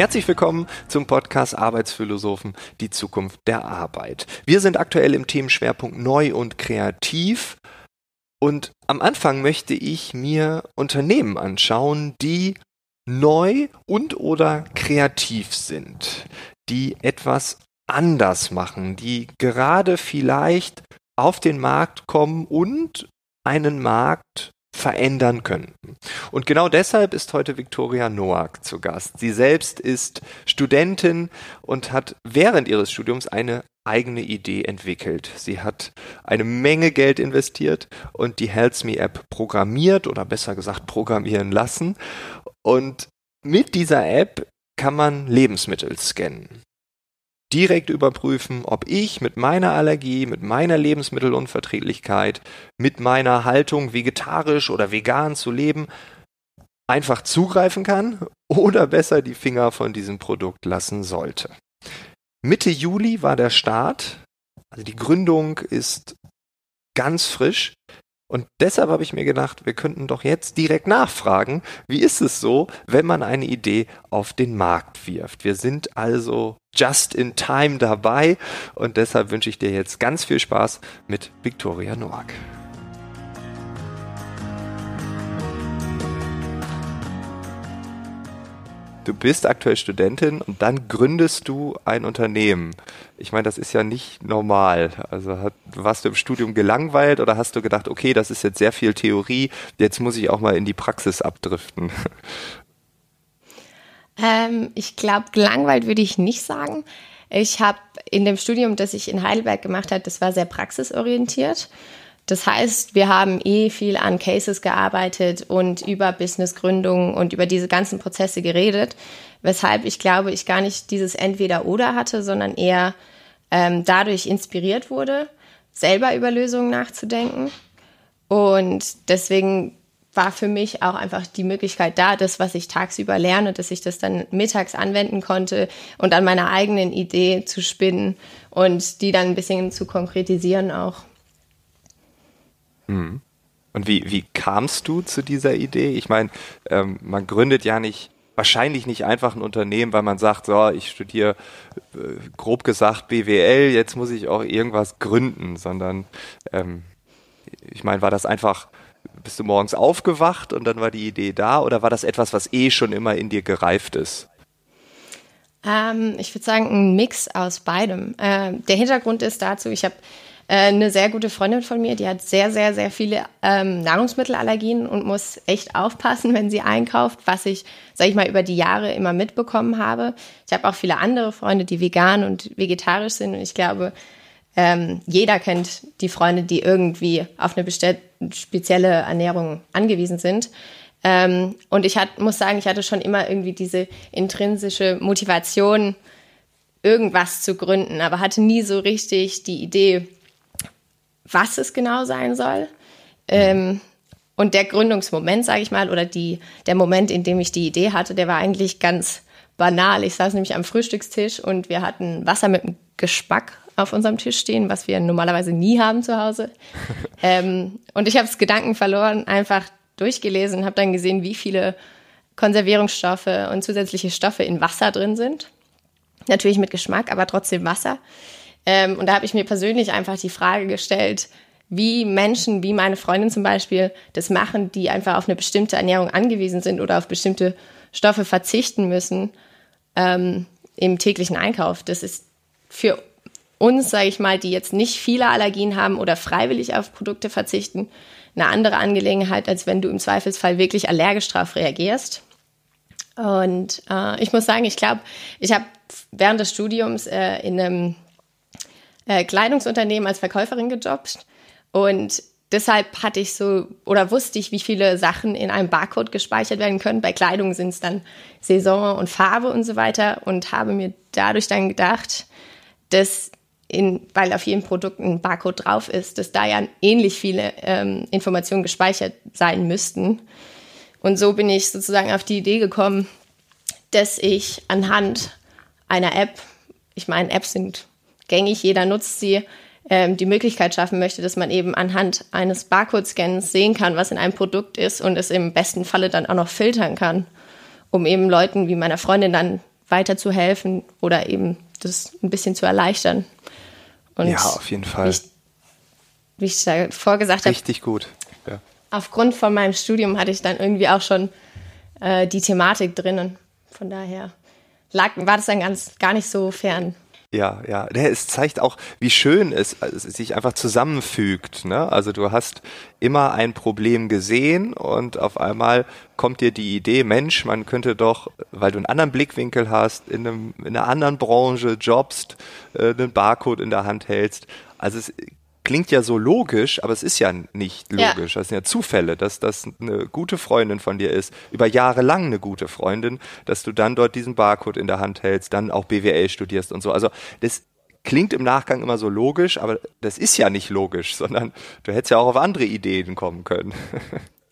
Herzlich willkommen zum Podcast Arbeitsphilosophen, die Zukunft der Arbeit. Wir sind aktuell im Themenschwerpunkt Neu und Kreativ. Und am Anfang möchte ich mir Unternehmen anschauen, die neu und oder kreativ sind, die etwas anders machen, die gerade vielleicht auf den Markt kommen und einen Markt verändern könnten. Und genau deshalb ist heute Viktoria Noack zu Gast. Sie selbst ist Studentin und hat während ihres Studiums eine eigene Idee entwickelt. Sie hat eine Menge Geld investiert und die Helps Me App programmiert oder besser gesagt programmieren lassen. Und mit dieser App kann man Lebensmittel scannen direkt überprüfen, ob ich mit meiner Allergie, mit meiner Lebensmittelunverträglichkeit, mit meiner Haltung, vegetarisch oder vegan zu leben, einfach zugreifen kann oder besser die Finger von diesem Produkt lassen sollte. Mitte Juli war der Start. Also die Gründung ist ganz frisch. Und deshalb habe ich mir gedacht, wir könnten doch jetzt direkt nachfragen, wie ist es so, wenn man eine Idee auf den Markt wirft. Wir sind also just in time dabei und deshalb wünsche ich dir jetzt ganz viel Spaß mit Viktoria Noack. Du bist aktuell Studentin und dann gründest du ein Unternehmen. Ich meine, das ist ja nicht normal. Also hat, warst du im Studium gelangweilt oder hast du gedacht, okay, das ist jetzt sehr viel Theorie, jetzt muss ich auch mal in die Praxis abdriften? Ähm, ich glaube, gelangweilt würde ich nicht sagen. Ich habe in dem Studium, das ich in Heidelberg gemacht habe, das war sehr praxisorientiert. Das heißt, wir haben eh viel an Cases gearbeitet und über Businessgründung und über diese ganzen Prozesse geredet, weshalb ich glaube, ich gar nicht dieses Entweder-Oder hatte, sondern eher ähm, dadurch inspiriert wurde, selber über Lösungen nachzudenken. Und deswegen war für mich auch einfach die Möglichkeit da, das, was ich tagsüber lerne, dass ich das dann mittags anwenden konnte und an meiner eigenen Idee zu spinnen und die dann ein bisschen zu konkretisieren auch. Mhm. Und wie, wie kamst du zu dieser Idee? Ich meine, ähm, man gründet ja nicht, wahrscheinlich nicht einfach ein Unternehmen, weil man sagt, so, ich studiere äh, grob gesagt BWL, jetzt muss ich auch irgendwas gründen, sondern ähm, ich meine, war das einfach, bist du morgens aufgewacht und dann war die Idee da oder war das etwas, was eh schon immer in dir gereift ist? Ähm, ich würde sagen, ein Mix aus beidem. Äh, der Hintergrund ist dazu, ich habe eine sehr gute Freundin von mir, die hat sehr, sehr, sehr viele ähm, Nahrungsmittelallergien und muss echt aufpassen, wenn sie einkauft, was ich, sag ich mal, über die Jahre immer mitbekommen habe. Ich habe auch viele andere Freunde, die vegan und vegetarisch sind und ich glaube, ähm, jeder kennt die Freunde, die irgendwie auf eine spezielle Ernährung angewiesen sind. Ähm, und ich hat, muss sagen, ich hatte schon immer irgendwie diese intrinsische Motivation, irgendwas zu gründen, aber hatte nie so richtig die Idee, was es genau sein soll. Ähm, und der Gründungsmoment, sage ich mal, oder die, der Moment, in dem ich die Idee hatte, der war eigentlich ganz banal. Ich saß nämlich am Frühstückstisch und wir hatten Wasser mit einem Gespack auf unserem Tisch stehen, was wir normalerweise nie haben zu Hause. ähm, und ich habe es Gedanken verloren, einfach durchgelesen, habe dann gesehen, wie viele Konservierungsstoffe und zusätzliche Stoffe in Wasser drin sind. Natürlich mit Geschmack, aber trotzdem Wasser. Ähm, und da habe ich mir persönlich einfach die Frage gestellt, wie Menschen, wie meine Freundin zum Beispiel, das machen, die einfach auf eine bestimmte Ernährung angewiesen sind oder auf bestimmte Stoffe verzichten müssen ähm, im täglichen Einkauf. Das ist für uns, sage ich mal, die jetzt nicht viele Allergien haben oder freiwillig auf Produkte verzichten, eine andere Angelegenheit, als wenn du im Zweifelsfall wirklich allergisch darauf reagierst. Und äh, ich muss sagen, ich glaube, ich habe während des Studiums äh, in einem äh, Kleidungsunternehmen als Verkäuferin gejobbt und deshalb hatte ich so oder wusste ich, wie viele Sachen in einem Barcode gespeichert werden können. Bei Kleidung sind es dann Saison und Farbe und so weiter und habe mir dadurch dann gedacht, dass in, weil auf jedem Produkt ein Barcode drauf ist, dass da ja ähnlich viele ähm, Informationen gespeichert sein müssten. Und so bin ich sozusagen auf die Idee gekommen, dass ich anhand einer App, ich meine, Apps sind gängig, jeder nutzt sie, ähm, die Möglichkeit schaffen möchte, dass man eben anhand eines Barcode-Scans sehen kann, was in einem Produkt ist und es im besten Falle dann auch noch filtern kann, um eben Leuten wie meiner Freundin dann weiterzuhelfen oder eben das ein bisschen zu erleichtern. Und ja, auf jeden Fall. Wie ich, wie ich davor gesagt habe. Richtig gut. Ja. Aufgrund von meinem Studium hatte ich dann irgendwie auch schon äh, die Thematik drinnen. Von daher lag, war das dann ganz gar nicht so fern. Ja, ja. Es zeigt auch, wie schön es, es sich einfach zusammenfügt. Ne? Also du hast immer ein Problem gesehen und auf einmal kommt dir die Idee, Mensch, man könnte doch, weil du einen anderen Blickwinkel hast, in, einem, in einer anderen Branche jobst, äh, einen Barcode in der Hand hältst. Also es klingt ja so logisch, aber es ist ja nicht logisch. Ja. Das sind ja Zufälle, dass das eine gute Freundin von dir ist, über Jahre lang eine gute Freundin, dass du dann dort diesen Barcode in der Hand hältst, dann auch BWL studierst und so. Also das klingt im Nachgang immer so logisch, aber das ist ja nicht logisch, sondern du hättest ja auch auf andere Ideen kommen können.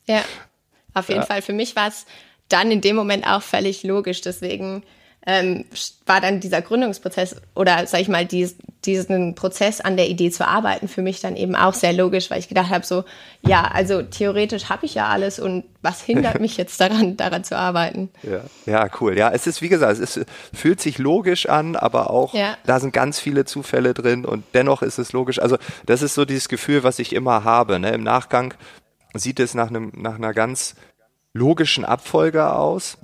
Ja, auf jeden ja. Fall. Für mich war es dann in dem Moment auch völlig logisch. Deswegen ähm, war dann dieser Gründungsprozess oder sag ich mal, dies, diesen Prozess an der Idee zu arbeiten für mich dann eben auch sehr logisch, weil ich gedacht habe, so, ja, also theoretisch habe ich ja alles und was hindert mich jetzt daran, daran zu arbeiten? Ja, ja cool. Ja, es ist, wie gesagt, es ist, fühlt sich logisch an, aber auch ja. da sind ganz viele Zufälle drin und dennoch ist es logisch. Also das ist so dieses Gefühl, was ich immer habe. Ne? Im Nachgang sieht es nach, einem, nach einer ganz logischen Abfolge aus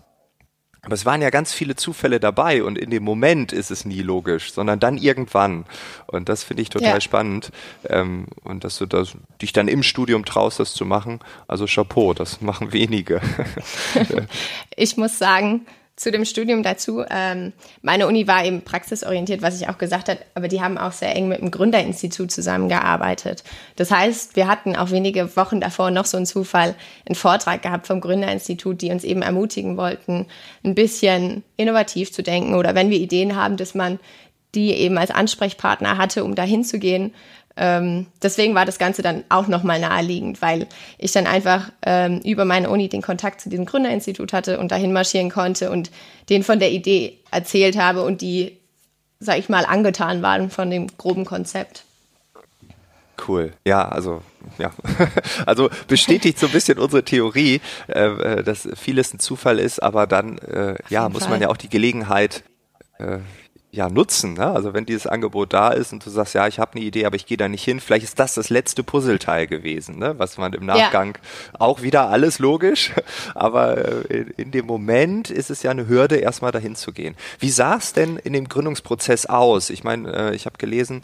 aber es waren ja ganz viele Zufälle dabei und in dem Moment ist es nie logisch, sondern dann irgendwann. Und das finde ich total ja. spannend. Ähm, und dass du das, dich dann im Studium traust, das zu machen. Also Chapeau, das machen wenige. ich muss sagen, zu dem Studium dazu. Ähm, meine Uni war eben praxisorientiert, was ich auch gesagt habe, aber die haben auch sehr eng mit dem Gründerinstitut zusammengearbeitet. Das heißt, wir hatten auch wenige Wochen davor noch so einen Zufall, einen Vortrag gehabt vom Gründerinstitut, die uns eben ermutigen wollten, ein bisschen innovativ zu denken oder wenn wir Ideen haben, dass man die eben als Ansprechpartner hatte, um dahin zu gehen ähm, deswegen war das Ganze dann auch nochmal naheliegend, weil ich dann einfach ähm, über meine Uni den Kontakt zu diesem Gründerinstitut hatte und dahin marschieren konnte und denen von der Idee erzählt habe und die, sag ich mal, angetan waren von dem groben Konzept. Cool. Ja, also ja, also bestätigt so ein bisschen unsere Theorie, äh, äh dass vieles ein Zufall ist, aber dann äh, ja muss man ja auch die Gelegenheit äh, ja, nutzen. Ne? Also wenn dieses Angebot da ist und du sagst, ja, ich habe eine Idee, aber ich gehe da nicht hin, vielleicht ist das das letzte Puzzleteil gewesen, ne? was man im Nachgang ja. auch wieder alles logisch, aber äh, in dem Moment ist es ja eine Hürde, erstmal dahin zu gehen. Wie sah es denn in dem Gründungsprozess aus? Ich meine, äh, ich habe gelesen,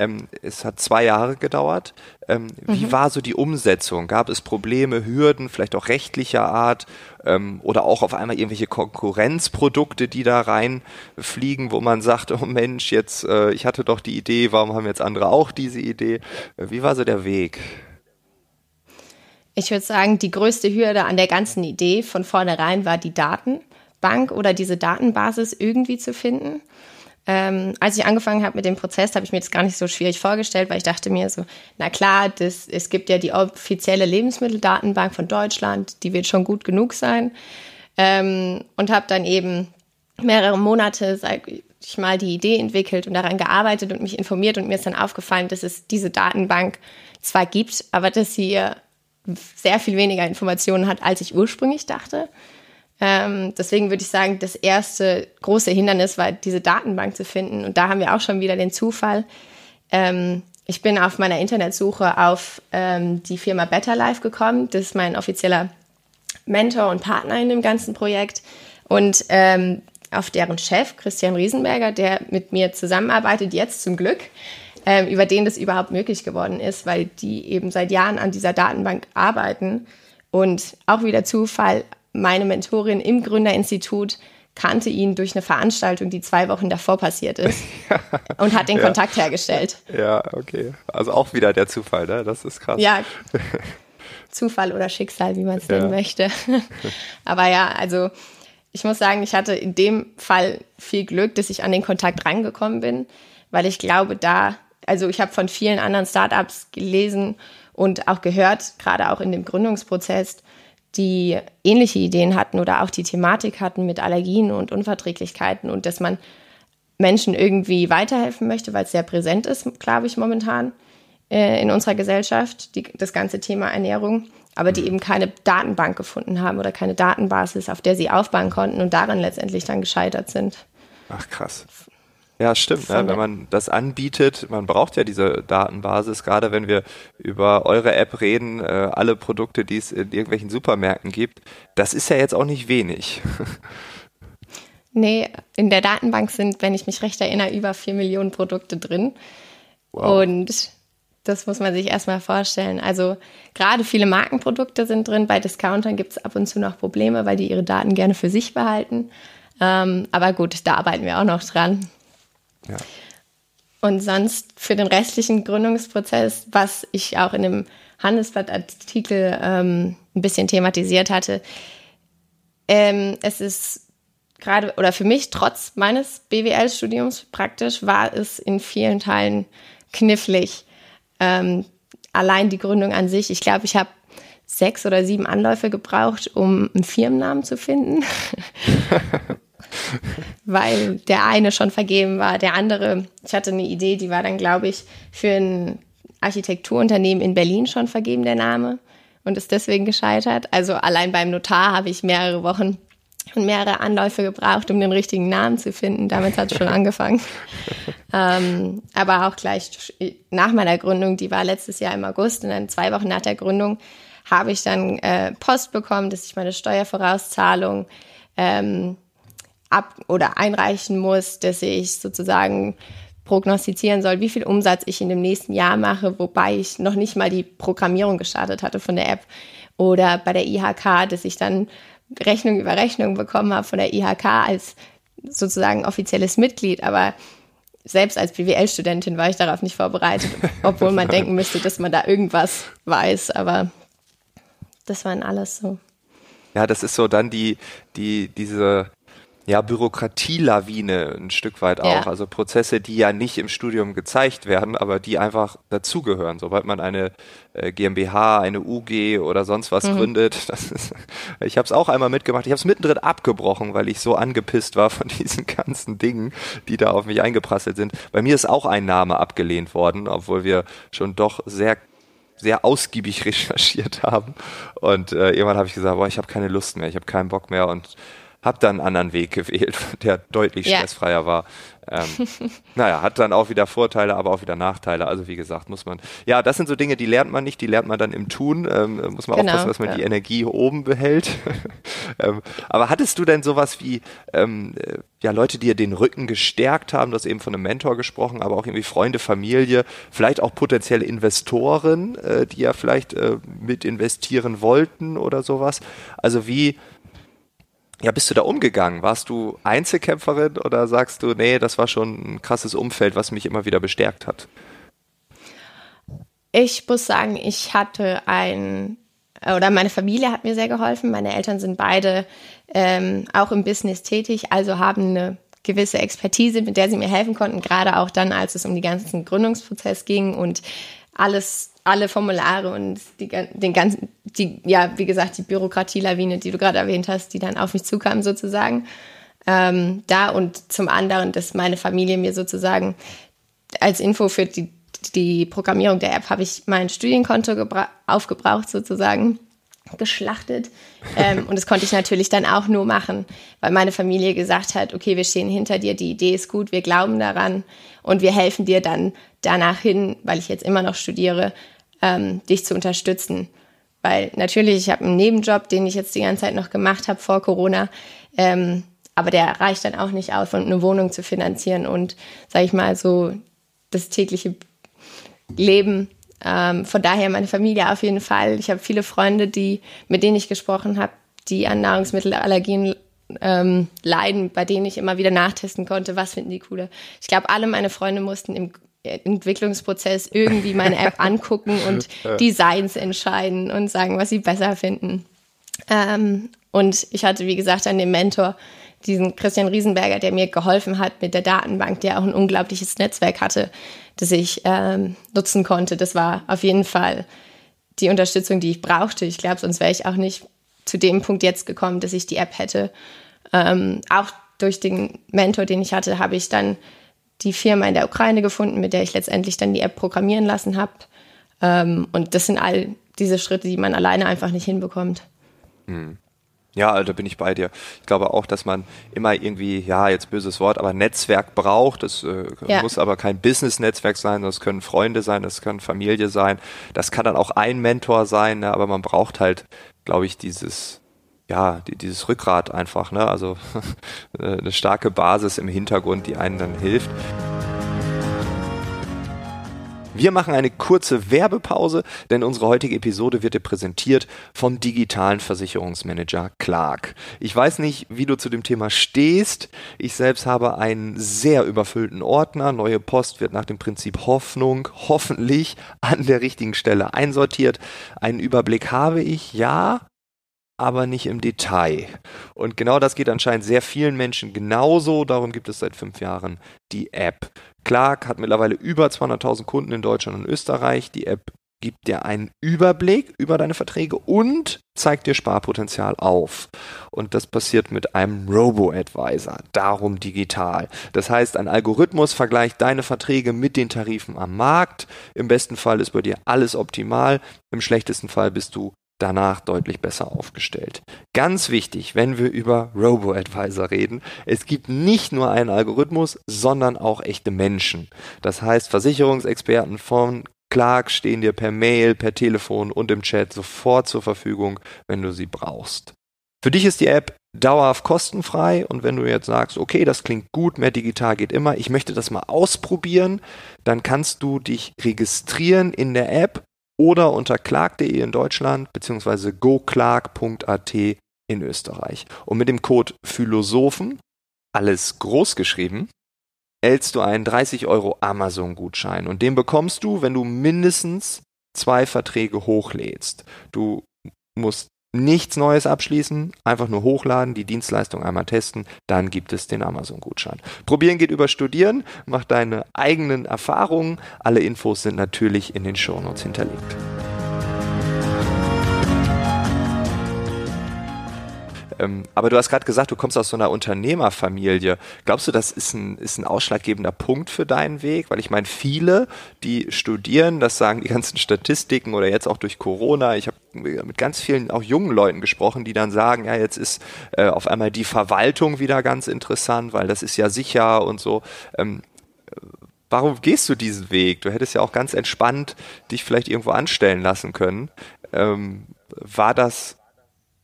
ähm, es hat zwei Jahre gedauert. Ähm, wie mhm. war so die Umsetzung? Gab es Probleme, Hürden, vielleicht auch rechtlicher Art ähm, oder auch auf einmal irgendwelche Konkurrenzprodukte, die da reinfliegen, wo man sagt, oh Mensch, jetzt äh, ich hatte doch die Idee, warum haben jetzt andere auch diese Idee? Äh, wie war so der Weg? Ich würde sagen, die größte Hürde an der ganzen Idee von vornherein war die Datenbank oder diese Datenbasis irgendwie zu finden. Ähm, als ich angefangen habe mit dem Prozess, habe ich mir das gar nicht so schwierig vorgestellt, weil ich dachte mir so, na klar, das, es gibt ja die offizielle Lebensmitteldatenbank von Deutschland, die wird schon gut genug sein. Ähm, und habe dann eben mehrere Monate, sag ich mal, die Idee entwickelt und daran gearbeitet und mich informiert und mir ist dann aufgefallen, dass es diese Datenbank zwar gibt, aber dass sie sehr viel weniger Informationen hat, als ich ursprünglich dachte. Ähm, deswegen würde ich sagen, das erste große Hindernis war, diese Datenbank zu finden. Und da haben wir auch schon wieder den Zufall. Ähm, ich bin auf meiner Internetsuche auf ähm, die Firma Better Life gekommen. Das ist mein offizieller Mentor und Partner in dem ganzen Projekt. Und ähm, auf deren Chef, Christian Riesenberger, der mit mir zusammenarbeitet, jetzt zum Glück, ähm, über den das überhaupt möglich geworden ist, weil die eben seit Jahren an dieser Datenbank arbeiten. Und auch wieder Zufall, meine Mentorin im Gründerinstitut kannte ihn durch eine Veranstaltung, die zwei Wochen davor passiert ist und hat den ja. Kontakt hergestellt. Ja, okay. Also auch wieder der Zufall, ne? Das ist krass. Ja. Zufall oder Schicksal, wie man es nennen möchte. Aber ja, also ich muss sagen, ich hatte in dem Fall viel Glück, dass ich an den Kontakt rangekommen bin, weil ich glaube, da, also ich habe von vielen anderen Startups gelesen und auch gehört, gerade auch in dem Gründungsprozess, die ähnliche Ideen hatten oder auch die Thematik hatten mit Allergien und Unverträglichkeiten und dass man Menschen irgendwie weiterhelfen möchte, weil es sehr präsent ist, glaube ich, momentan äh, in unserer Gesellschaft, die, das ganze Thema Ernährung, aber die eben keine Datenbank gefunden haben oder keine Datenbasis, auf der sie aufbauen konnten und daran letztendlich dann gescheitert sind. Ach krass. Ja, stimmt. Ne? Wenn man das anbietet, man braucht ja diese Datenbasis, gerade wenn wir über eure App reden, äh, alle Produkte, die es in irgendwelchen Supermärkten gibt, das ist ja jetzt auch nicht wenig. Nee, in der Datenbank sind, wenn ich mich recht erinnere, über vier Millionen Produkte drin. Wow. Und das muss man sich erstmal vorstellen. Also gerade viele Markenprodukte sind drin. Bei Discountern gibt es ab und zu noch Probleme, weil die ihre Daten gerne für sich behalten. Ähm, aber gut, da arbeiten wir auch noch dran. Ja. Und sonst für den restlichen Gründungsprozess, was ich auch in dem Handelsblattartikel ähm, ein bisschen thematisiert hatte, ähm, es ist gerade oder für mich trotz meines BWL-Studiums praktisch war es in vielen Teilen knifflig. Ähm, allein die Gründung an sich. Ich glaube, ich habe sechs oder sieben Anläufe gebraucht, um einen Firmennamen zu finden. weil der eine schon vergeben war, der andere, ich hatte eine Idee, die war dann, glaube ich, für ein Architekturunternehmen in Berlin schon vergeben, der Name, und ist deswegen gescheitert. Also allein beim Notar habe ich mehrere Wochen und mehrere Anläufe gebraucht, um den richtigen Namen zu finden. Damit hat es schon angefangen. ähm, aber auch gleich nach meiner Gründung, die war letztes Jahr im August und dann zwei Wochen nach der Gründung habe ich dann äh, Post bekommen, dass ich meine Steuervorauszahlung ähm, ab oder einreichen muss, dass ich sozusagen prognostizieren soll, wie viel Umsatz ich in dem nächsten Jahr mache, wobei ich noch nicht mal die Programmierung gestartet hatte von der App. Oder bei der IHK, dass ich dann Rechnung über Rechnung bekommen habe von der IHK als sozusagen offizielles Mitglied. Aber selbst als BWL-Studentin war ich darauf nicht vorbereitet, obwohl man denken müsste, dass man da irgendwas weiß. Aber das waren alles so. Ja, das ist so dann die, die, diese ja, Bürokratielawine ein Stück weit auch. Ja. Also Prozesse, die ja nicht im Studium gezeigt werden, aber die einfach dazugehören. Sobald man eine äh, GmbH, eine UG oder sonst was mhm. gründet. Das ist, ich habe es auch einmal mitgemacht. Ich habe es mittendrin abgebrochen, weil ich so angepisst war von diesen ganzen Dingen, die da auf mich eingeprasselt sind. Bei mir ist auch ein Name abgelehnt worden, obwohl wir schon doch sehr sehr ausgiebig recherchiert haben. Und äh, irgendwann habe ich gesagt, boah, ich habe keine Lust mehr, ich habe keinen Bock mehr und habe dann einen anderen Weg gewählt, der deutlich ja. stressfreier war. Ähm, naja, hat dann auch wieder Vorteile, aber auch wieder Nachteile. Also wie gesagt, muss man, ja, das sind so Dinge, die lernt man nicht, die lernt man dann im Tun. Ähm, muss man genau, aufpassen, dass man ja. die Energie oben behält. ähm, aber hattest du denn sowas wie, ähm, äh, ja, Leute, die dir den Rücken gestärkt haben, du hast eben von einem Mentor gesprochen, aber auch irgendwie Freunde, Familie, vielleicht auch potenzielle Investoren, äh, die ja vielleicht äh, mit investieren wollten oder sowas. Also wie, ja, bist du da umgegangen? Warst du Einzelkämpferin oder sagst du, nee, das war schon ein krasses Umfeld, was mich immer wieder bestärkt hat? Ich muss sagen, ich hatte ein, oder meine Familie hat mir sehr geholfen. Meine Eltern sind beide ähm, auch im Business tätig, also haben eine gewisse Expertise, mit der sie mir helfen konnten, gerade auch dann, als es um den ganzen Gründungsprozess ging und alles alle Formulare und die, den ganzen, die, ja, wie gesagt, die Bürokratielawine, die du gerade erwähnt hast, die dann auf mich zukam sozusagen. Ähm, da und zum anderen, dass meine Familie mir sozusagen als Info für die, die Programmierung der App habe ich mein Studienkonto aufgebraucht sozusagen geschlachtet. Ähm, und das konnte ich natürlich dann auch nur machen, weil meine Familie gesagt hat, okay, wir stehen hinter dir, die Idee ist gut, wir glauben daran und wir helfen dir dann danach hin, weil ich jetzt immer noch studiere, ähm, dich zu unterstützen. Weil natürlich, ich habe einen Nebenjob, den ich jetzt die ganze Zeit noch gemacht habe vor Corona, ähm, aber der reicht dann auch nicht aus, um eine Wohnung zu finanzieren und, sage ich mal, so das tägliche Leben. Ähm, von daher meine Familie auf jeden Fall. Ich habe viele Freunde, die, mit denen ich gesprochen habe, die an Nahrungsmittelallergien ähm, leiden, bei denen ich immer wieder nachtesten konnte, was finden die cooler. Ich glaube, alle meine Freunde mussten im Entwicklungsprozess irgendwie meine App angucken und Designs entscheiden und sagen, was sie besser finden. Ähm, und ich hatte, wie gesagt, an dem Mentor diesen Christian Riesenberger, der mir geholfen hat mit der Datenbank, der auch ein unglaubliches Netzwerk hatte, das ich ähm, nutzen konnte. Das war auf jeden Fall die Unterstützung, die ich brauchte. Ich glaube, sonst wäre ich auch nicht zu dem Punkt jetzt gekommen, dass ich die App hätte. Ähm, auch durch den Mentor, den ich hatte, habe ich dann die Firma in der Ukraine gefunden, mit der ich letztendlich dann die App programmieren lassen habe. Ähm, und das sind all diese Schritte, die man alleine einfach nicht hinbekommt. Hm. Ja, da bin ich bei dir. Ich glaube auch, dass man immer irgendwie, ja, jetzt böses Wort, aber Netzwerk braucht. Das äh, ja. muss aber kein Business-Netzwerk sein, das können Freunde sein, das kann Familie sein, das kann dann auch ein Mentor sein, ne? aber man braucht halt, glaube ich, dieses, ja, die, dieses Rückgrat einfach, ne? Also eine starke Basis im Hintergrund, die einen dann hilft. Wir machen eine kurze Werbepause, denn unsere heutige Episode wird dir präsentiert vom digitalen Versicherungsmanager Clark. Ich weiß nicht, wie du zu dem Thema stehst. Ich selbst habe einen sehr überfüllten Ordner. Neue Post wird nach dem Prinzip Hoffnung hoffentlich an der richtigen Stelle einsortiert. Einen Überblick habe ich, ja, aber nicht im Detail. Und genau das geht anscheinend sehr vielen Menschen genauso. Darum gibt es seit fünf Jahren die App. Clark hat mittlerweile über 200.000 Kunden in Deutschland und Österreich. Die App gibt dir einen Überblick über deine Verträge und zeigt dir Sparpotenzial auf. Und das passiert mit einem Robo-Advisor, darum digital. Das heißt, ein Algorithmus vergleicht deine Verträge mit den Tarifen am Markt. Im besten Fall ist bei dir alles optimal, im schlechtesten Fall bist du danach deutlich besser aufgestellt. Ganz wichtig, wenn wir über Robo-Advisor reden, es gibt nicht nur einen Algorithmus, sondern auch echte Menschen. Das heißt, Versicherungsexperten von Clark stehen dir per Mail, per Telefon und im Chat sofort zur Verfügung, wenn du sie brauchst. Für dich ist die App dauerhaft kostenfrei und wenn du jetzt sagst, okay, das klingt gut, mehr digital geht immer, ich möchte das mal ausprobieren, dann kannst du dich registrieren in der App oder unter clark.de in Deutschland beziehungsweise goclark.at in Österreich. Und mit dem Code Philosophen, alles groß geschrieben, erhältst du einen 30 Euro Amazon-Gutschein. Und den bekommst du, wenn du mindestens zwei Verträge hochlädst. Du musst nichts Neues abschließen, einfach nur hochladen, die Dienstleistung einmal testen, dann gibt es den Amazon-Gutschein. Probieren geht über Studieren, mach deine eigenen Erfahrungen. Alle Infos sind natürlich in den Shownotes hinterlegt. Ähm, aber du hast gerade gesagt, du kommst aus so einer Unternehmerfamilie. Glaubst du, das ist ein, ist ein ausschlaggebender Punkt für deinen Weg? Weil ich meine, viele, die studieren, das sagen die ganzen Statistiken oder jetzt auch durch Corona, ich habe mit ganz vielen auch jungen Leuten gesprochen, die dann sagen, ja, jetzt ist äh, auf einmal die Verwaltung wieder ganz interessant, weil das ist ja sicher und so. Ähm, warum gehst du diesen Weg? Du hättest ja auch ganz entspannt dich vielleicht irgendwo anstellen lassen können. Ähm, war das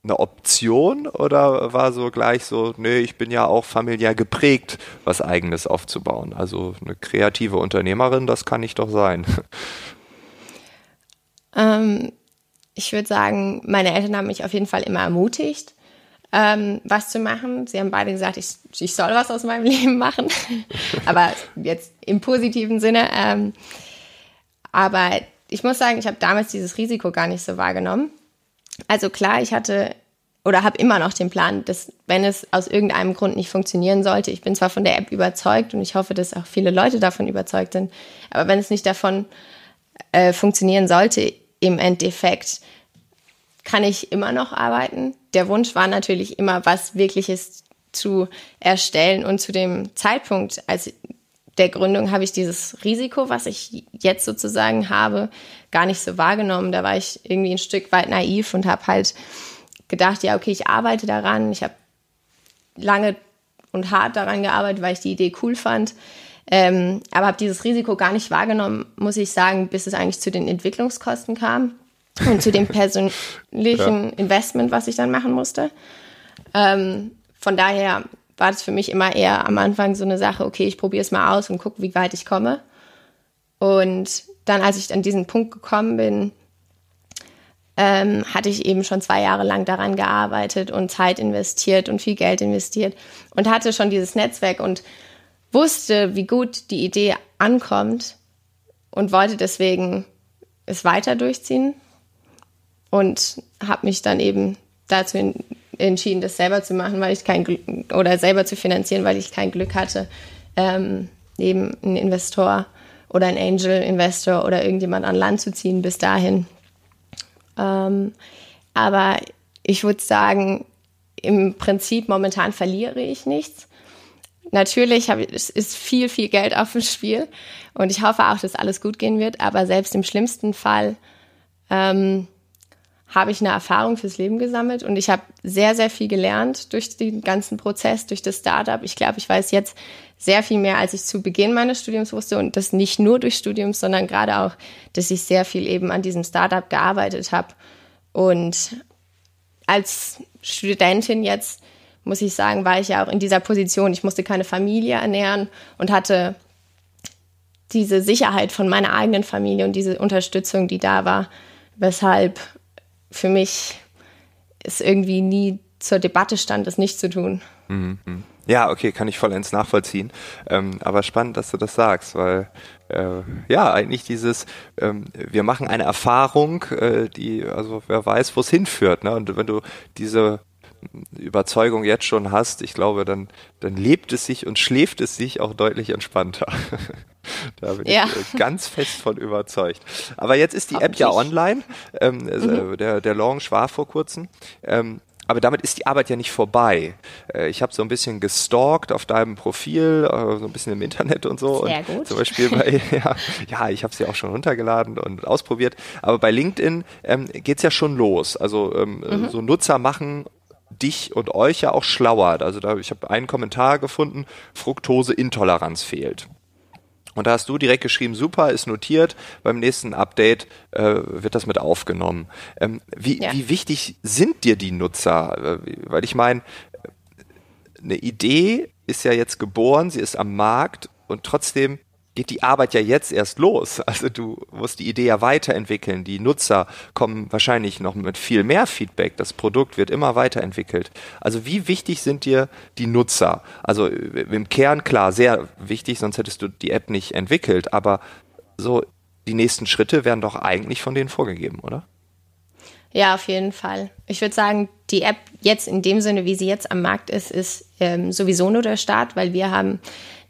eine Option oder war so gleich so, nee, ich bin ja auch familiär geprägt, was eigenes aufzubauen? Also eine kreative Unternehmerin, das kann ich doch sein. Ähm, ich würde sagen, meine Eltern haben mich auf jeden Fall immer ermutigt, ähm, was zu machen. Sie haben beide gesagt, ich, ich soll was aus meinem Leben machen, aber jetzt im positiven Sinne. Ähm, aber ich muss sagen, ich habe damals dieses Risiko gar nicht so wahrgenommen. Also klar, ich hatte oder habe immer noch den Plan, dass wenn es aus irgendeinem Grund nicht funktionieren sollte, ich bin zwar von der App überzeugt und ich hoffe, dass auch viele Leute davon überzeugt sind, aber wenn es nicht davon äh, funktionieren sollte, im Endeffekt kann ich immer noch arbeiten. Der Wunsch war natürlich immer, was Wirkliches zu erstellen und zu dem Zeitpunkt, als der Gründung habe ich dieses Risiko, was ich jetzt sozusagen habe, gar nicht so wahrgenommen. Da war ich irgendwie ein Stück weit naiv und habe halt gedacht, ja, okay, ich arbeite daran. Ich habe lange und hart daran gearbeitet, weil ich die Idee cool fand. Ähm, aber habe dieses Risiko gar nicht wahrgenommen, muss ich sagen, bis es eigentlich zu den Entwicklungskosten kam und zu dem persönlichen ja. Investment, was ich dann machen musste. Ähm, von daher war das für mich immer eher am Anfang so eine Sache, okay, ich probiere es mal aus und gucke, wie weit ich komme. Und dann, als ich an diesen Punkt gekommen bin, ähm, hatte ich eben schon zwei Jahre lang daran gearbeitet und Zeit investiert und viel Geld investiert und hatte schon dieses Netzwerk und wusste, wie gut die Idee ankommt und wollte deswegen es weiter durchziehen und habe mich dann eben dazu entschieden, das selber zu machen, weil ich kein Glück oder selber zu finanzieren, weil ich kein Glück hatte, ähm, eben einen Investor oder einen Angel Investor oder irgendjemand an Land zu ziehen bis dahin. Ähm, aber ich würde sagen, im Prinzip momentan verliere ich nichts. Natürlich ich, es ist viel, viel Geld auf dem Spiel und ich hoffe auch, dass alles gut gehen wird. Aber selbst im schlimmsten Fall ähm, habe ich eine Erfahrung fürs Leben gesammelt und ich habe sehr, sehr viel gelernt durch den ganzen Prozess, durch das Startup. Ich glaube, ich weiß jetzt sehr viel mehr, als ich zu Beginn meines Studiums wusste und das nicht nur durch Studium, sondern gerade auch, dass ich sehr viel eben an diesem Startup gearbeitet habe. Und als Studentin jetzt, muss ich sagen, war ich ja auch in dieser Position. Ich musste keine Familie ernähren und hatte diese Sicherheit von meiner eigenen Familie und diese Unterstützung, die da war, weshalb für mich es irgendwie nie zur Debatte stand, es nicht zu tun. Mhm. Ja, okay, kann ich vollends nachvollziehen. Ähm, aber spannend, dass du das sagst, weil äh, ja, eigentlich dieses, ähm, wir machen eine Erfahrung, äh, die, also wer weiß, wo es hinführt. Ne? Und wenn du diese Überzeugung jetzt schon hast, ich glaube, dann, dann lebt es sich und schläft es sich auch deutlich entspannter. da bin ja. ich äh, ganz fest von überzeugt. Aber jetzt ist die App ja online. Ähm, mhm. der, der Launch war vor kurzem. Ähm, aber damit ist die Arbeit ja nicht vorbei. Äh, ich habe so ein bisschen gestalkt auf deinem Profil, äh, so ein bisschen im Internet und so. Sehr und gut. Zum Beispiel bei, ja, ja ich habe sie auch schon runtergeladen und ausprobiert. Aber bei LinkedIn ähm, geht ja schon los. Also ähm, mhm. so Nutzer machen dich und euch ja auch schlauer. Also da, ich habe einen Kommentar gefunden, Fructoseintoleranz fehlt. Und da hast du direkt geschrieben, super, ist notiert, beim nächsten Update äh, wird das mit aufgenommen. Ähm, wie, ja. wie wichtig sind dir die Nutzer? Äh, weil ich meine, eine Idee ist ja jetzt geboren, sie ist am Markt und trotzdem geht die Arbeit ja jetzt erst los. Also du musst die Idee ja weiterentwickeln. Die Nutzer kommen wahrscheinlich noch mit viel mehr Feedback. Das Produkt wird immer weiterentwickelt. Also wie wichtig sind dir die Nutzer? Also im Kern klar, sehr wichtig, sonst hättest du die App nicht entwickelt. Aber so die nächsten Schritte werden doch eigentlich von denen vorgegeben, oder? Ja, auf jeden Fall. Ich würde sagen, die App jetzt in dem Sinne, wie sie jetzt am Markt ist, ist ähm, sowieso nur der Start, weil wir haben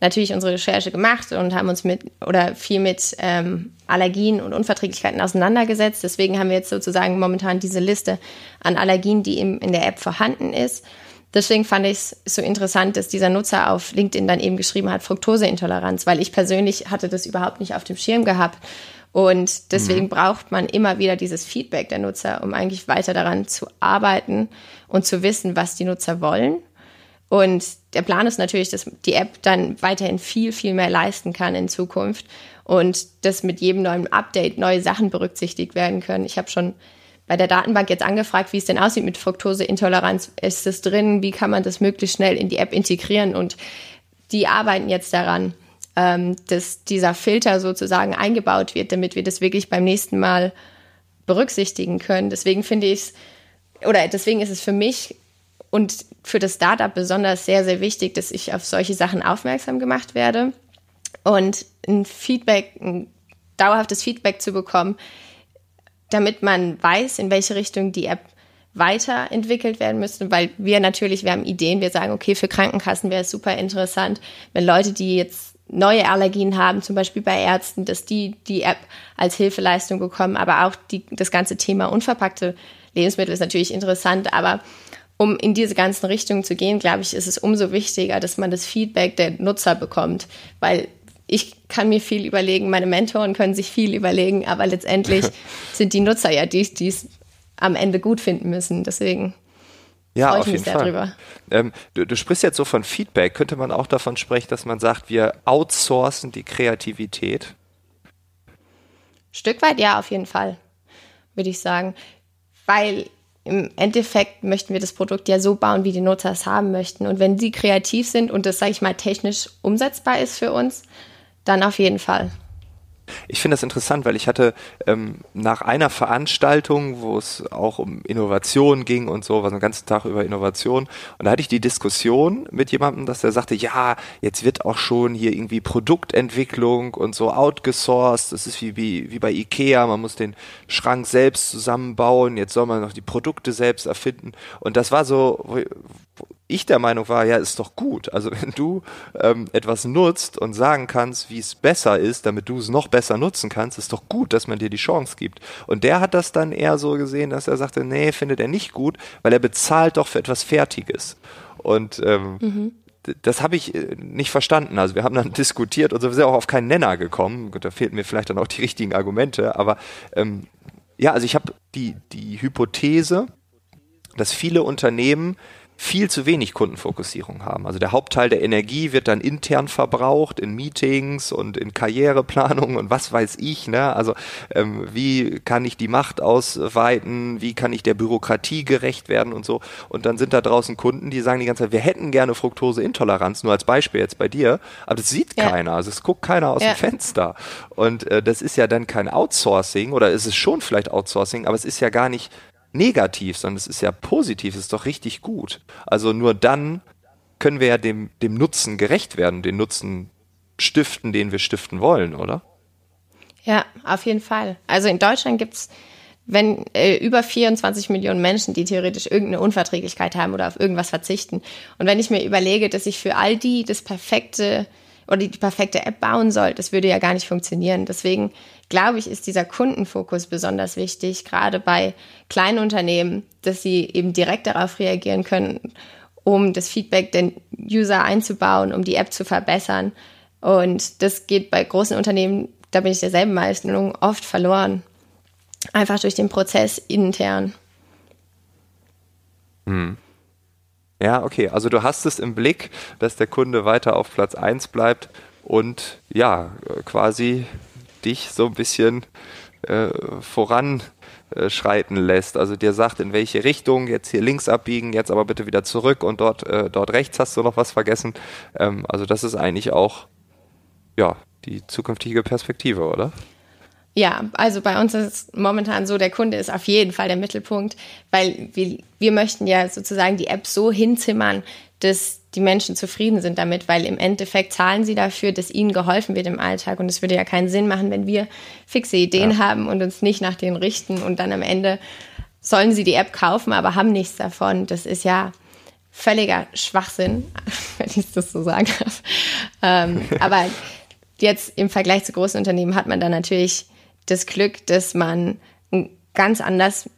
natürlich unsere Recherche gemacht und haben uns mit oder viel mit ähm, Allergien und Unverträglichkeiten auseinandergesetzt. Deswegen haben wir jetzt sozusagen momentan diese Liste an Allergien, die im, in der App vorhanden ist. Deswegen fand ich es so interessant, dass dieser Nutzer auf LinkedIn dann eben geschrieben hat, Fructoseintoleranz, weil ich persönlich hatte das überhaupt nicht auf dem Schirm gehabt. Und deswegen mhm. braucht man immer wieder dieses Feedback der Nutzer, um eigentlich weiter daran zu arbeiten und zu wissen, was die Nutzer wollen und der Plan ist natürlich, dass die App dann weiterhin viel, viel mehr leisten kann in Zukunft und dass mit jedem neuen Update neue Sachen berücksichtigt werden können. Ich habe schon bei der Datenbank jetzt angefragt, wie es denn aussieht mit Fructoseintoleranz. Ist es drin? Wie kann man das möglichst schnell in die App integrieren? Und die arbeiten jetzt daran, ähm, dass dieser Filter sozusagen eingebaut wird, damit wir das wirklich beim nächsten Mal berücksichtigen können. Deswegen finde ich es, oder deswegen ist es für mich und für das Startup besonders sehr, sehr wichtig, dass ich auf solche Sachen aufmerksam gemacht werde. Und ein Feedback, ein dauerhaftes Feedback zu bekommen, damit man weiß, in welche Richtung die App weiterentwickelt werden müsste, weil wir natürlich, wir haben Ideen, wir sagen, okay, für Krankenkassen wäre es super interessant, wenn Leute, die jetzt neue Allergien haben, zum Beispiel bei Ärzten, dass die die App als Hilfeleistung bekommen, aber auch die, das ganze Thema unverpackte Lebensmittel ist natürlich interessant, aber um in diese ganzen Richtungen zu gehen, glaube ich, ist es umso wichtiger, dass man das Feedback der Nutzer bekommt, weil ich kann mir viel überlegen, meine Mentoren können sich viel überlegen, aber letztendlich sind die Nutzer ja die, die es am Ende gut finden müssen. Deswegen ja, freue mich sehr Fall. Ähm, du, du sprichst jetzt so von Feedback. Könnte man auch davon sprechen, dass man sagt, wir outsourcen die Kreativität? Stück weit ja, auf jeden Fall, würde ich sagen. Weil im Endeffekt möchten wir das Produkt ja so bauen, wie die Nutzer es haben möchten. Und wenn sie kreativ sind und das, sage ich mal, technisch umsetzbar ist für uns, dann auf jeden Fall. Ich finde das interessant, weil ich hatte ähm, nach einer Veranstaltung, wo es auch um Innovation ging und so, war so einen ganzen Tag über Innovation, und da hatte ich die Diskussion mit jemandem, dass er sagte, ja, jetzt wird auch schon hier irgendwie Produktentwicklung und so outgesourced, das ist wie, wie, wie bei Ikea, man muss den Schrank selbst zusammenbauen, jetzt soll man noch die Produkte selbst erfinden. Und das war so, ich der Meinung war, ja, ist doch gut. Also wenn du ähm, etwas nutzt und sagen kannst, wie es besser ist, damit du es noch besser nutzen kannst, ist doch gut, dass man dir die Chance gibt. Und der hat das dann eher so gesehen, dass er sagte, nee, findet er nicht gut, weil er bezahlt doch für etwas Fertiges. Und ähm, mhm. das habe ich äh, nicht verstanden. Also wir haben dann diskutiert und so, sind auch auf keinen Nenner gekommen. Gut, da fehlten mir vielleicht dann auch die richtigen Argumente, aber ähm, Ja, also ich habe die, die Hypothese, dass viele Unternehmen viel zu wenig Kundenfokussierung haben. Also der Hauptteil der Energie wird dann intern verbraucht in Meetings und in Karriereplanung und was weiß ich. Ne? Also ähm, wie kann ich die Macht ausweiten? Wie kann ich der Bürokratie gerecht werden und so? Und dann sind da draußen Kunden, die sagen die ganze Zeit, wir hätten gerne Fructoseintoleranz, nur als Beispiel jetzt bei dir, aber das sieht ja. keiner. Also es guckt keiner aus ja. dem Fenster. Und äh, das ist ja dann kein Outsourcing oder ist es schon vielleicht Outsourcing, aber es ist ja gar nicht negativ, sondern es ist ja positiv, es ist doch richtig gut. Also nur dann können wir ja dem, dem Nutzen gerecht werden, den Nutzen stiften, den wir stiften wollen, oder? Ja, auf jeden Fall. Also in Deutschland gibt es wenn äh, über 24 Millionen Menschen, die theoretisch irgendeine Unverträglichkeit haben oder auf irgendwas verzichten. Und wenn ich mir überlege, dass ich für all die das perfekte oder die perfekte App bauen soll, das würde ja gar nicht funktionieren. Deswegen glaube ich, ist dieser Kundenfokus besonders wichtig, gerade bei kleinen Unternehmen, dass sie eben direkt darauf reagieren können, um das Feedback der User einzubauen, um die App zu verbessern. Und das geht bei großen Unternehmen, da bin ich derselben Meinung, oft verloren. Einfach durch den Prozess intern. Hm. Ja, okay. Also du hast es im Blick, dass der Kunde weiter auf Platz 1 bleibt und ja, quasi dich so ein bisschen äh, voranschreiten lässt. Also dir sagt, in welche Richtung, jetzt hier links abbiegen, jetzt aber bitte wieder zurück und dort, äh, dort rechts hast du noch was vergessen. Ähm, also das ist eigentlich auch ja, die zukünftige Perspektive, oder? Ja, also bei uns ist es momentan so, der Kunde ist auf jeden Fall der Mittelpunkt, weil wir, wir möchten ja sozusagen die App so hinzimmern, dass die Menschen zufrieden sind damit, weil im Endeffekt zahlen sie dafür, dass ihnen geholfen wird im Alltag. Und es würde ja keinen Sinn machen, wenn wir fixe Ideen ja. haben und uns nicht nach denen richten und dann am Ende sollen sie die App kaufen, aber haben nichts davon. Das ist ja völliger Schwachsinn, wenn ich das so sagen darf. Ähm, aber jetzt im Vergleich zu großen Unternehmen hat man dann natürlich das Glück, dass man ganz anders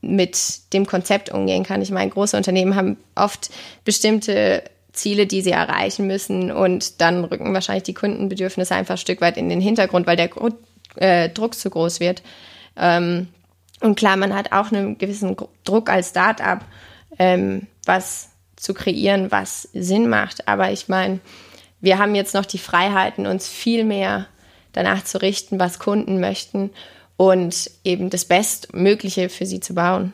mit dem Konzept umgehen kann. Ich meine, große Unternehmen haben oft bestimmte Ziele, die sie erreichen müssen und dann rücken wahrscheinlich die Kundenbedürfnisse einfach ein Stück weit in den Hintergrund, weil der äh, Druck zu groß wird. Ähm, und klar, man hat auch einen gewissen Druck als Start-up, ähm, was zu kreieren, was Sinn macht. Aber ich meine, wir haben jetzt noch die Freiheiten, uns viel mehr danach zu richten, was Kunden möchten und eben das Bestmögliche für sie zu bauen.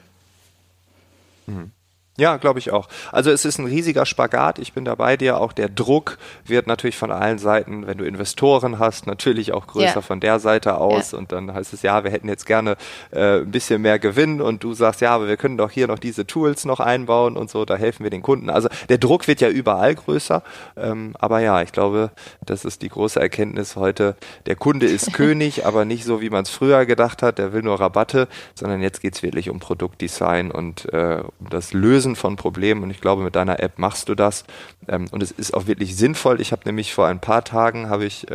Mhm. Ja, glaube ich auch. Also es ist ein riesiger Spagat. Ich bin da bei dir. Auch der Druck wird natürlich von allen Seiten, wenn du Investoren hast, natürlich auch größer ja. von der Seite aus. Ja. Und dann heißt es, ja, wir hätten jetzt gerne äh, ein bisschen mehr Gewinn. Und du sagst, ja, aber wir können doch hier noch diese Tools noch einbauen und so. Da helfen wir den Kunden. Also der Druck wird ja überall größer. Ähm, aber ja, ich glaube, das ist die große Erkenntnis heute. Der Kunde ist König, aber nicht so, wie man es früher gedacht hat. Der will nur Rabatte, sondern jetzt geht's wirklich um Produktdesign und äh, um das Lösen Lösen von Problemen und ich glaube, mit deiner App machst du das ähm, und es ist auch wirklich sinnvoll. Ich habe nämlich vor ein paar Tagen habe ich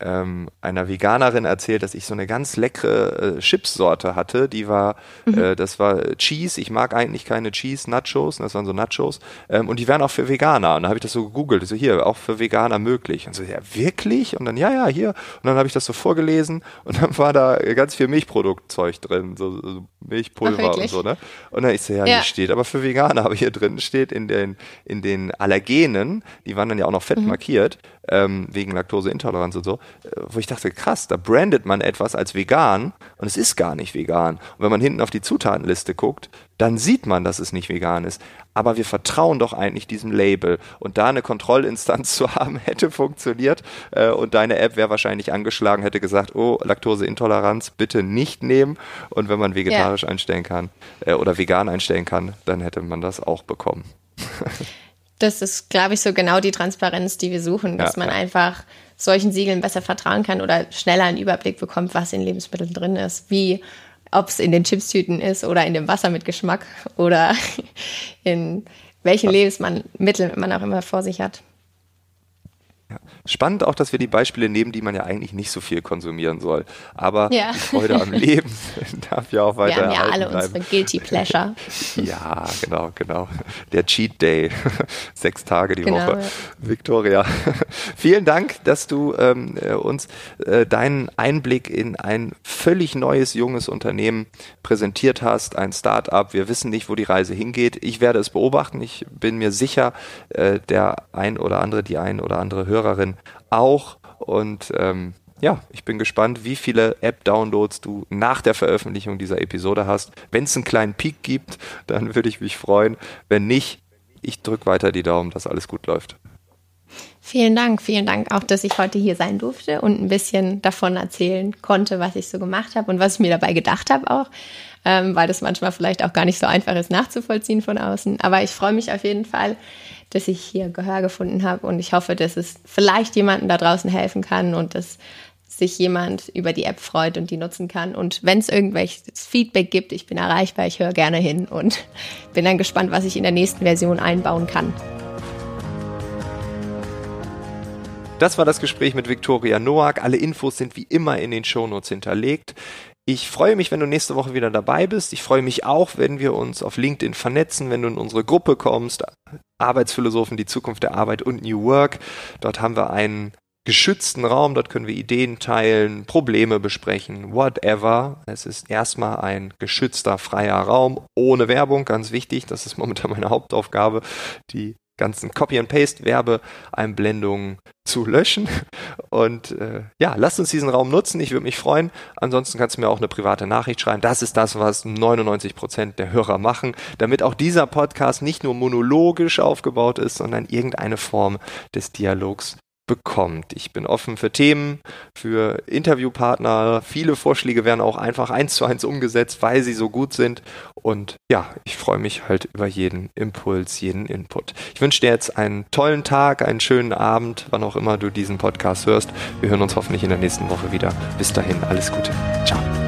ähm, einer Veganerin erzählt, dass ich so eine ganz leckere äh, Chipsorte hatte. Die war, mhm. äh, das war Cheese. Ich mag eigentlich keine Cheese Nachos. Das waren so Nachos. Ähm, und die wären auch für Veganer. Und dann habe ich das so gegoogelt. So hier, auch für Veganer möglich. Und so, ja, wirklich? Und dann, ja, ja, hier. Und dann habe ich das so vorgelesen. Und dann war da ganz viel Milchproduktzeug drin. So, so Milchpulver Ach, und so, ne? Und dann ich so, ja, ja. hier steht aber für Veganer. Aber hier drin steht in den, in den Allergenen, die waren dann ja auch noch fett mhm. markiert, ähm, wegen Laktoseintoleranz und so, wo ich dachte, krass, da brandet man etwas als vegan und es ist gar nicht vegan. Und wenn man hinten auf die Zutatenliste guckt, dann sieht man, dass es nicht vegan ist. Aber wir vertrauen doch eigentlich diesem Label. Und da eine Kontrollinstanz zu haben, hätte funktioniert. Äh, und deine App wäre wahrscheinlich angeschlagen, hätte gesagt, oh, Laktoseintoleranz bitte nicht nehmen. Und wenn man vegetarisch ja. einstellen kann äh, oder vegan einstellen kann, dann hätte man das auch bekommen. das ist, glaube ich, so genau die Transparenz, die wir suchen, dass ja, man ja. einfach solchen Siegeln besser vertrauen kann oder schneller einen Überblick bekommt, was in Lebensmitteln drin ist, wie ob es in den Chipstüten ist oder in dem Wasser mit Geschmack oder in welchen Lebensmitteln man auch immer vor sich hat. Spannend auch, dass wir die Beispiele nehmen, die man ja eigentlich nicht so viel konsumieren soll. Aber ja. die Freude am Leben darf ja auch weiter Wir haben ja alle bleiben. unsere Guilty Pleasure. ja, genau, genau. Der Cheat Day. Sechs Tage die genau, Woche. Ja. Victoria, vielen Dank, dass du ähm, äh, uns äh, deinen Einblick in ein völlig neues, junges Unternehmen präsentiert hast, ein Start-up. Wir wissen nicht, wo die Reise hingeht. Ich werde es beobachten. Ich bin mir sicher, äh, der ein oder andere, die ein oder andere Hörerin auch. Und ähm, ja, ich bin gespannt, wie viele App-Downloads du nach der Veröffentlichung dieser Episode hast. Wenn es einen kleinen Peak gibt, dann würde ich mich freuen. Wenn nicht, ich drücke weiter die Daumen, dass alles gut läuft. Vielen Dank, vielen Dank auch, dass ich heute hier sein durfte und ein bisschen davon erzählen konnte, was ich so gemacht habe und was ich mir dabei gedacht habe auch, ähm, weil das manchmal vielleicht auch gar nicht so einfach ist nachzuvollziehen von außen. Aber ich freue mich auf jeden Fall, dass ich hier Gehör gefunden habe und ich hoffe, dass es vielleicht jemandem da draußen helfen kann und dass sich jemand über die App freut und die nutzen kann. Und wenn es irgendwelches Feedback gibt, ich bin erreichbar, ich höre gerne hin und bin dann gespannt, was ich in der nächsten Version einbauen kann. Das war das Gespräch mit Viktoria Noack. Alle Infos sind wie immer in den Shownotes hinterlegt. Ich freue mich, wenn du nächste Woche wieder dabei bist. Ich freue mich auch, wenn wir uns auf LinkedIn vernetzen, wenn du in unsere Gruppe kommst. Arbeitsphilosophen, die Zukunft der Arbeit und New Work. Dort haben wir einen geschützten Raum, dort können wir Ideen teilen, Probleme besprechen, whatever. Es ist erstmal ein geschützter, freier Raum, ohne Werbung, ganz wichtig, das ist momentan meine Hauptaufgabe, die ganzen Copy-and-Paste-Werbeeinblendungen zu löschen. Und äh, ja, lasst uns diesen Raum nutzen. Ich würde mich freuen. Ansonsten kannst du mir auch eine private Nachricht schreiben. Das ist das, was 99 Prozent der Hörer machen, damit auch dieser Podcast nicht nur monologisch aufgebaut ist, sondern irgendeine Form des Dialogs bekommt. Ich bin offen für Themen, für Interviewpartner. Viele Vorschläge werden auch einfach eins zu eins umgesetzt, weil sie so gut sind. Und ja, ich freue mich halt über jeden Impuls, jeden Input. Ich wünsche dir jetzt einen tollen Tag, einen schönen Abend, wann auch immer du diesen Podcast hörst. Wir hören uns hoffentlich in der nächsten Woche wieder. Bis dahin, alles Gute. Ciao.